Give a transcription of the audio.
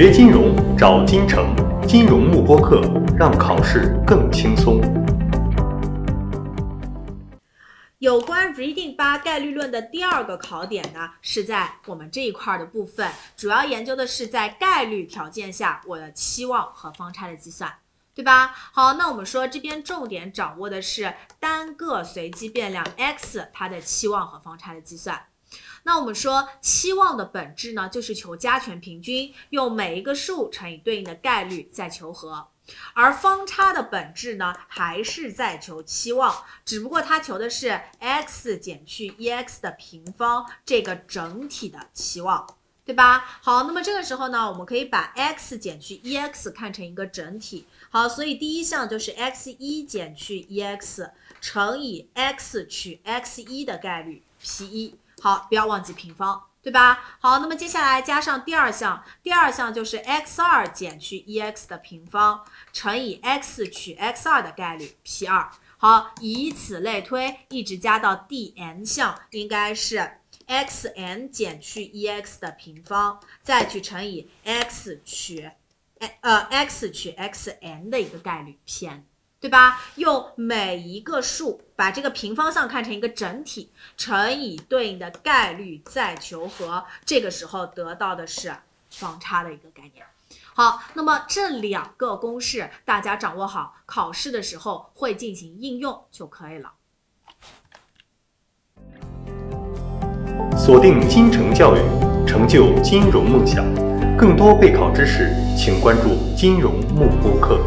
学金融找金城，金融慕播课，让考试更轻松。有关 Reading 八概率论的第二个考点呢，是在我们这一块的部分，主要研究的是在概率条件下我的期望和方差的计算，对吧？好，那我们说这边重点掌握的是单个随机变量 x 它的期望和方差的计算。那我们说期望的本质呢，就是求加权平均，用每一个数乘以对应的概率再求和。而方差的本质呢，还是在求期望，只不过它求的是 x 减去 e_x 的平方这个整体的期望，对吧？好，那么这个时候呢，我们可以把 x 减去 e_x 看成一个整体。好，所以第一项就是 x 一减去 e_x 乘以 x 取 x 一的概率 p 一。好，不要忘记平方，对吧？好，那么接下来加上第二项，第二项就是 x 二减去 e_x 的平方乘以 x 取 x 二的概率 p 二。好，以此类推，一直加到第 n 项，应该是 x n 减去 e_x 的平方，再去乘以 x 取，呃 x 取 x n 的一个概率 p n。对吧？用每一个数把这个平方项看成一个整体，乘以对应的概率再求和，这个时候得到的是方差的一个概念。好，那么这两个公式大家掌握好，考试的时候会进行应用就可以了。锁定金城教育，成就金融梦想。更多备考知识，请关注金融慕播课。